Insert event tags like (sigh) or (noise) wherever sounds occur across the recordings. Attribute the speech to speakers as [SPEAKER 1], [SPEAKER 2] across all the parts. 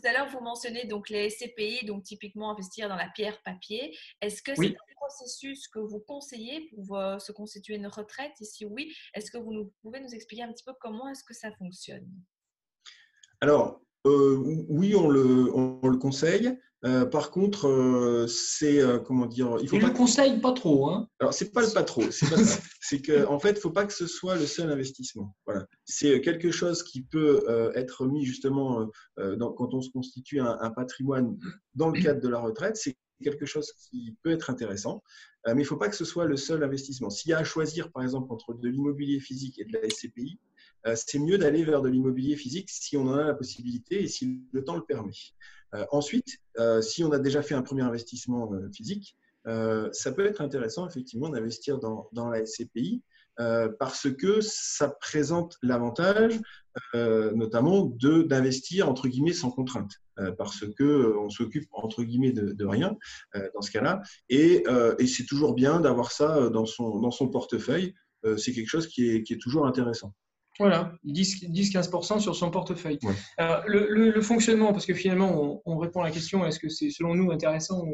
[SPEAKER 1] Tout à l'heure, vous mentionnez donc les SCPI, donc typiquement investir dans la pierre papier. Est-ce que c'est un processus que vous conseillez pour se constituer une retraite? Et si oui, est-ce que vous pouvez nous expliquer un petit peu comment est-ce que ça fonctionne?
[SPEAKER 2] Alors, euh, oui, on le, on le conseille. Euh, par contre, euh, c'est comment dire
[SPEAKER 3] Il faut pas le conseille pas trop. Hein
[SPEAKER 2] Alors c'est pas le pas trop. (laughs) C'est que en fait, faut pas que ce soit le seul investissement. Voilà. C'est quelque chose qui peut être mis justement quand on se constitue un, patrimoine dans le cadre de la retraite. C'est quelque chose qui peut être intéressant, mais il ne faut pas que ce soit le seul investissement. S'il y a à choisir, par exemple, entre de l'immobilier physique et de la SCPI, euh, c'est mieux d'aller vers de l'immobilier physique si on en a la possibilité et si le temps le permet. Euh, ensuite, euh, si on a déjà fait un premier investissement physique, ça peut être intéressant effectivement d'investir dans, la SCPI parce que ça présente l'avantage notamment d'investir entre guillemets sans contrainte. Parce que on s'occupe entre guillemets de, rien dans ce cas-là. Et, c'est toujours bien d'avoir ça dans son, dans son portefeuille. C'est quelque chose qui est toujours intéressant.
[SPEAKER 3] Voilà, 10-15% sur son portefeuille. le, fonctionnement, parce que finalement, on, répond à la question est-ce que c'est selon nous intéressant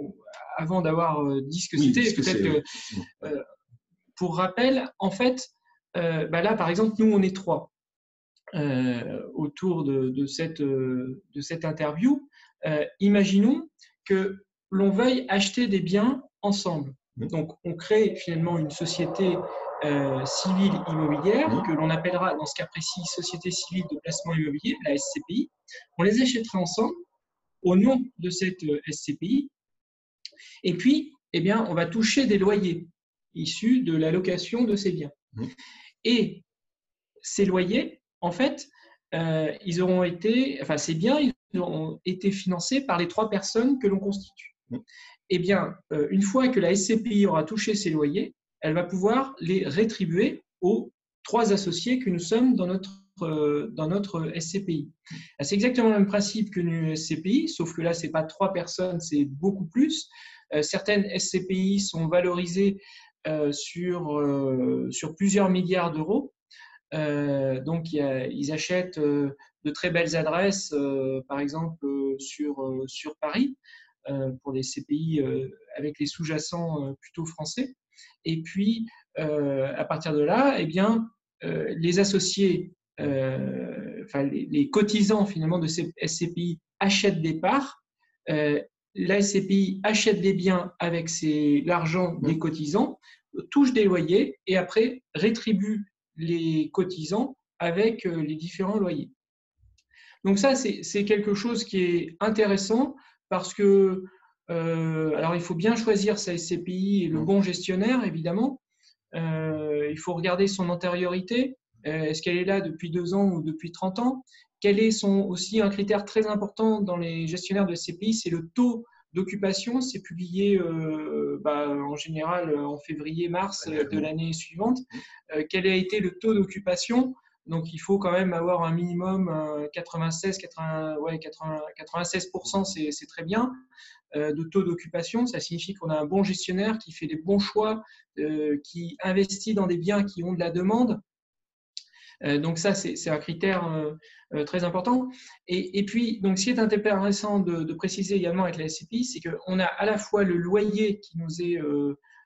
[SPEAKER 3] avant d'avoir euh, dit ce que c'était Peut-être que, euh, pour rappel, en fait, euh, bah là, par exemple, nous, on est trois autour de, cette, de cette interview. imaginons que l'on veuille acheter des biens ensemble. Donc, on crée finalement une société euh, civile immobilière, que l'on appellera dans ce cas précis Société civile de placement immobilier, la SCPI. On les achètera ensemble au nom de cette euh, SCPI. Et puis, eh bien, on va toucher des loyers issus de la location de ces biens. Et ces loyers, en fait, euh, ils auront été, enfin, ces biens, ils auront été financés par les trois personnes que l'on constitue. Eh bien, une fois que la SCPI aura touché ces loyers, elle va pouvoir les rétribuer aux trois associés que nous sommes dans notre, euh, dans notre SCPI. C'est exactement le même principe que une SCPI, sauf que là, ce n'est pas trois personnes, c'est beaucoup plus. Euh, certaines SCPI sont valorisées euh, sur, sur plusieurs milliards d'euros. donc, ils achètent de très belles adresses, par exemple sur, sur Paris, pour des CPI avec les sous-jacents plutôt français. Et puis, euh, à partir de là, eh bien, euh, les associés, euh, enfin, les, cotisants finalement de ces SCPI achètent des parts. La SCPI achète des biens avec l'argent des cotisants, touche des loyers et après rétribue les cotisants avec les différents loyers. Donc ça, c'est quelque chose qui est intéressant parce que euh, alors, il faut bien choisir sa SCPI et le mmh. bon gestionnaire, évidemment. Euh, il faut regarder son antériorité. Euh, est-ce qu'elle est là depuis deux ans ou depuis 30 ans? Quel est son, aussi un critère très important dans les gestionnaires de SCPI C'est le taux d'occupation. C'est publié bah, en général en février-mars de l'année suivante. quel a été le taux d'occupation? Donc, il faut quand même avoir un minimum 96, 80, ouais, 96%, c'est très bien. Euh, de taux d'occupation. Ça signifie qu'on a un bon gestionnaire qui fait des bons choix, euh, qui investit dans des biens qui ont de la demande. Euh, donc ça, c'est un critère très important. Et, puis, donc, ce qui est intéressant de, préciser également avec la SCPI, c'est qu'on a à la fois le loyer qui nous est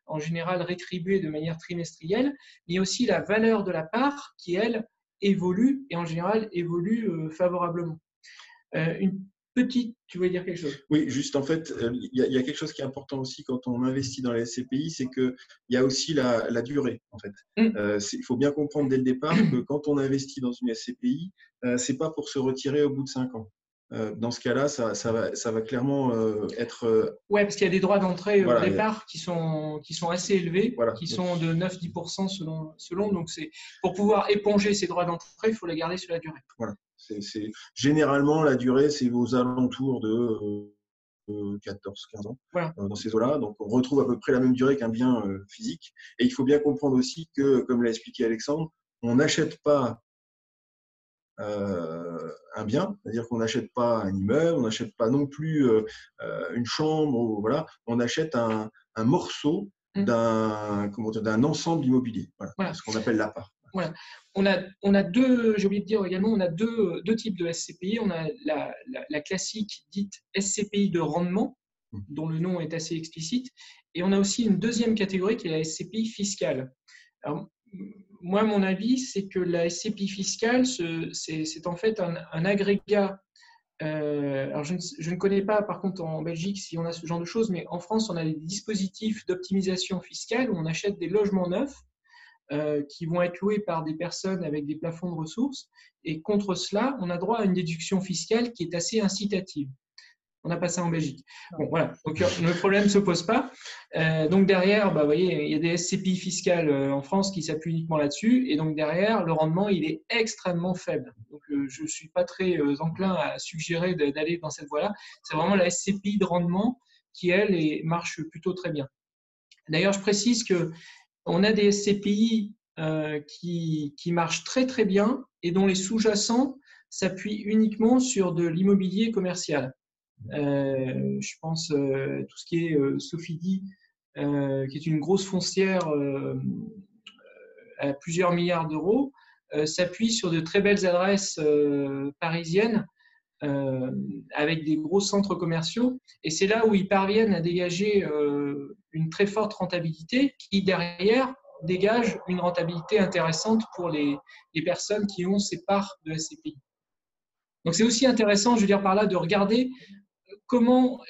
[SPEAKER 3] en général rétribué de manière trimestrielle, mais aussi la valeur de la part qui, elle, évolue et en général évolue favorablement. Petite, tu veux dire quelque chose?
[SPEAKER 2] Oui, juste en fait, euh, il y, a quelque chose qui est important aussi quand on investit dans les SCPI, c'est qu'il y a aussi la, durée. En fait, mm. euh, il faut bien comprendre dès le départ (clears throat) que quand on investit dans une SCPI, euh, c'est pas pour se retirer au bout de cinq ans. dans ce cas-là, ça, va, ça va clairement être.
[SPEAKER 3] Oui, parce qu'il y a des droits d'entrée au départ qui sont, qui sont assez élevés, qui sont de 9-10% selon, selon. Donc, pour pouvoir éponger ces droits d'entrée, il faut les garder sur la durée.
[SPEAKER 2] Voilà. C'est, généralement, la durée, c'est aux alentours de 14-15 euh, ans euh, dans ces eaux-là. Donc, on retrouve à peu près la même durée qu'un bien euh, physique. Et il faut bien comprendre aussi que, comme l'a expliqué Alexandre, on n'achète pas un bien, c'est-à-dire qu'on n'achète pas un immeuble, on n'achète pas non plus une chambre, voilà, on achète un, morceau mmh. d'un, ensemble immobilier, voilà, ce qu'on appelle l'appart.
[SPEAKER 3] Voilà. On a, on a deux, j'ai oublié de dire également, on a deux, deux types de SCPI. On a la, la, classique dite SCPI de rendement, mmh. dont le nom est assez explicite, et on a aussi une deuxième catégorie qui est la SCPI fiscale. Alors, moi, mon avis, c'est que la SCPI fiscale, c'est en fait un, un agrégat euh, alors je ne, connais pas, par contre, en Belgique, si on a ce genre de choses, mais en France, on a des dispositifs d'optimisation fiscale où on achète des logements neufs euh, qui vont être loués par des personnes avec des plafonds de ressources. Et contre cela, on a droit à une déduction fiscale qui est assez incitative. On n'a pas ça en Belgique. Bon, voilà. Donc, euh, le problème ne se pose pas. Euh, donc, derrière, bah, vous voyez, il y a des SCPI fiscales en France qui s'appuient uniquement là-dessus. Et donc, derrière, le rendement, il est extrêmement faible. Donc, je ne suis pas très enclin à suggérer d'aller dans cette voie-là. C'est vraiment la SCPI de rendement qui, elle, marche plutôt très bien. D'ailleurs, je précise que on a des SCPI qui, qui marchent très, très bien et dont les sous-jacents s'appuient uniquement sur de l'immobilier commercial. Euh, je pense euh, tout ce qui est euh, Sophie qui est une grosse foncière à plusieurs milliards d'euros, s'appuie sur de très belles adresses parisiennes avec des gros centres commerciaux. Et c'est là où ils parviennent à dégager une très forte rentabilité qui, derrière, dégage une rentabilité intéressante pour les, les personnes qui ont ces parts de SCPI. Donc c'est aussi intéressant, je veux dire par là, de regarder comment,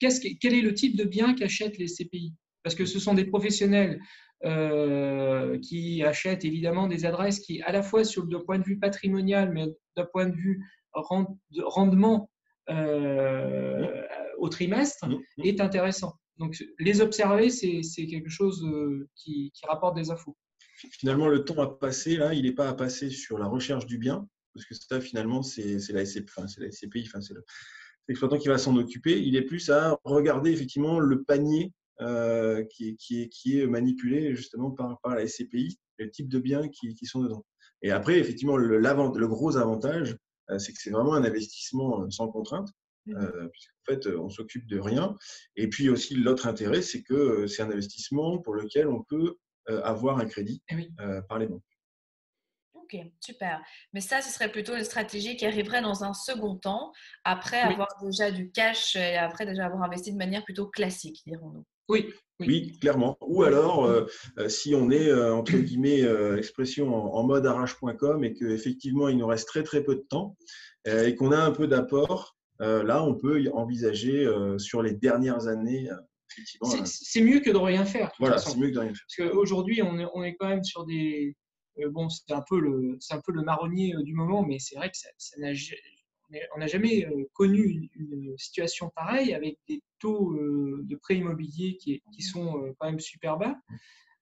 [SPEAKER 3] quel est le type de bien qu'achètent les CPI Parce que ce sont des professionnels euh, qui achètent évidemment des adresses qui, à la fois sur le point de vue patrimonial, mais d'un point de vue rendement euh, au trimestre, mmh. est intéressant. Donc, les observer, c'est quelque chose euh, qui, rapporte des infos.
[SPEAKER 2] Finalement, le temps à passer, là, il n'est pas à passer sur la recherche du bien, parce que ça, finalement, c'est la, SCPI, enfin, c'est l'exploitant qui va s'en occuper. Il est plus à regarder effectivement le panier euh, qui, est, manipulé justement par, la SCPI, le type de biens qui, sont dedans. Et après, effectivement, le, gros avantage, euh, c'est que c'est vraiment un investissement sans contrainte. Mmh. Euh, puisqu'en fait, on s'occupe de rien. Et puis aussi, l'autre intérêt, c'est que c'est un investissement pour lequel on peut avoir un crédit eh par les banques.
[SPEAKER 1] Ok, super. Mais ça, ce serait plutôt une stratégie qui arriverait dans un second temps, après avoir déjà du cash et après déjà avoir investi de manière plutôt classique, dirons-nous.
[SPEAKER 2] Oui, oui. clairement. Ou alors, euh, euh, si on est, euh, entre guillemets, expression en, mode arrache.com et qu'effectivement, il nous reste très très peu de temps et qu'on a un peu d'apport, là, on peut envisager sur les dernières années.
[SPEAKER 3] C'est mieux que de rien faire.
[SPEAKER 2] Voilà, c'est mieux que de rien faire.
[SPEAKER 3] Parce qu'aujourd'hui, on est, on est quand même sur des, euh, bon, c'est un peu le, un peu le marronnier euh, du moment, mais c'est vrai que ça, on n'a jamais euh, connu une, situation pareille avec des taux de prêt immobilier qui, qui, sont quand même super bas,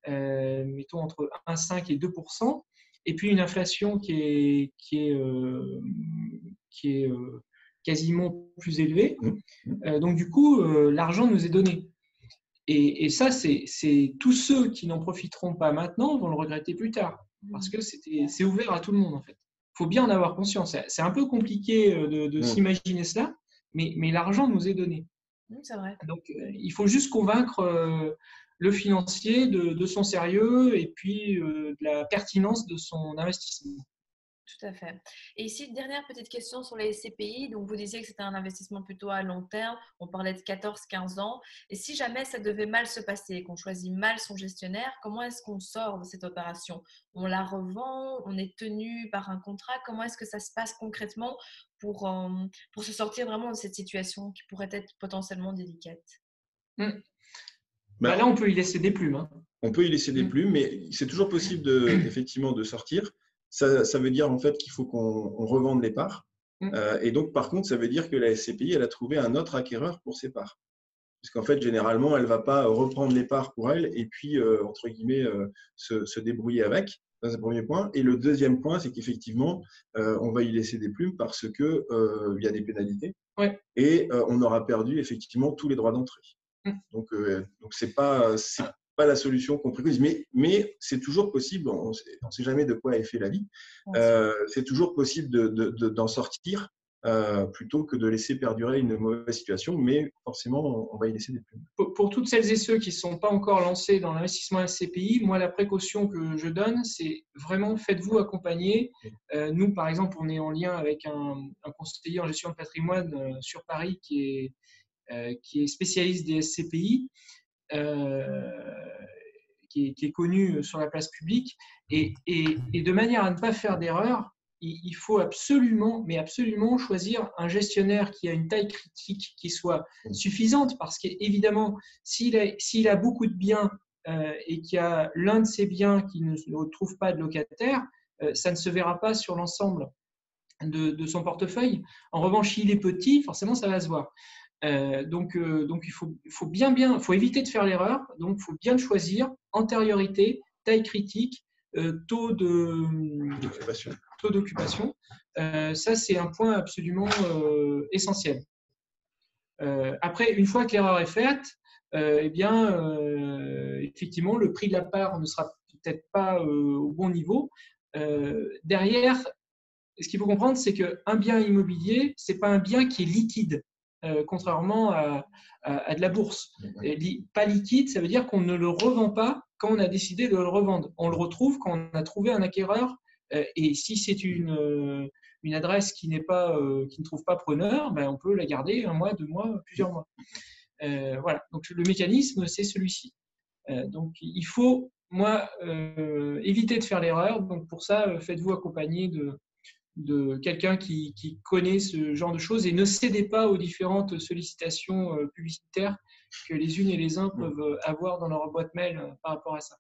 [SPEAKER 3] mettons entre 1,5 et 2% et puis une inflation qui est, qui est, qui est quasiment plus élevée. Mmh. donc du coup, l'argent nous est donné. Et, et ça, c'est tous ceux qui n'en profiteront pas maintenant vont le regretter plus tard parce que c'est ouvert à tout le monde en fait. Il faut bien en avoir conscience. C'est un peu compliqué euh, de, mm. s'imaginer cela, mais, mais l'argent nous est donné.
[SPEAKER 1] c'est vrai.
[SPEAKER 3] Donc euh, il faut juste convaincre euh, le financier de, de, son sérieux et puis de la pertinence de son investissement.
[SPEAKER 1] Tout à fait. Et ici, dernière petite question sur les SCPI. Donc, vous disiez que c'était un investissement plutôt à long terme. On parlait de 14-15 ans. Et si jamais ça devait mal se passer, qu'on choisit mal son gestionnaire, comment est-ce qu'on sort de cette opération? On la revend? On est tenu par un contrat? Comment est-ce que ça se passe concrètement pour, euh, pour se sortir vraiment de cette situation qui pourrait être potentiellement délicate?
[SPEAKER 3] Mmh. bah, Là, on peut y laisser des plumes. Hein.
[SPEAKER 2] On peut y laisser des mmh. plumes, mais c'est toujours possible de, (clears throat) effectivement de sortir ça, veut dire en fait qu'il faut qu'on revende les parts. Mm. Euh, et donc, par contre, ça veut dire que la SCPI, elle a trouvé un autre acquéreur pour ses parts. Parce qu'en fait, généralement, elle ne va pas reprendre les parts pour elle et puis, euh, entre guillemets, euh, se, débrouiller avec. C'est le premier point. Et le deuxième point, c'est qu'effectivement, on va y laisser des plumes parce qu'il y a des pénalités. Et on aura perdu effectivement tous les droits d'entrée. Mm. Donc, donc c'est pas, pas la solution qu'on préconise, mais, mais c'est toujours possible, on ne sait jamais de quoi est fait la vie, euh, c'est toujours possible d'en de, de, sortir euh, plutôt que de laisser perdurer une mauvaise situation, mais forcément, on, va y laisser des plumes.
[SPEAKER 3] Pour, toutes celles et ceux qui ne sont pas encore lancés dans l'investissement SCPI, moi, la précaution que je donne, c'est vraiment faites-vous accompagner. Euh, nous, par exemple, on est en lien avec un, conseiller en gestion de patrimoine euh, sur Paris qui est, qui est spécialiste des SCPI. Qui est, qui connu sur la place publique et, de manière à ne pas faire d'erreur, il faut absolument, mais absolument choisir un gestionnaire qui a une taille critique qui soit suffisante, parce qu'évidemment, s'il a, beaucoup de biens euh, et qu'il y a l'un de ces biens qui ne, trouve pas de locataire, euh, ça ne se verra pas sur l'ensemble de, son portefeuille. En revanche, s'il est petit, forcément, ça va se voir. Euh, donc, donc, il faut, faut bien, bien, faut éviter de faire l'erreur. Donc, il faut bien choisir antériorité, taille critique, taux de, d'occupation. Euh, ça, c'est un point absolument euh, essentiel. Euh, après, une fois que l'erreur est faite, eh bien, effectivement, le prix de la part ne sera peut-être pas au bon niveau. derrière, ce qu'il faut comprendre, c'est qu'un bien immobilier, ce n'est pas un bien qui est liquide, contrairement à, à, de la bourse. pas liquide, ça veut dire qu'on ne le revend pas quand on a décidé de le revendre. On le retrouve quand on a trouvé un acquéreur euh, et si c'est une, euh, une adresse qui, n'est pas, euh, qui ne trouve pas preneur, ben on peut la garder un mois, deux mois, plusieurs mois. voilà, donc le mécanisme, c'est celui-ci. donc il faut, moi, éviter de faire l'erreur. Donc pour ça, faites-vous accompagner de, de quelqu'un qui, qui, connaît ce genre de choses et ne cédez pas aux différentes sollicitations publicitaires que les unes et les uns mmh. peuvent avoir dans leur boîte mail par rapport à ça.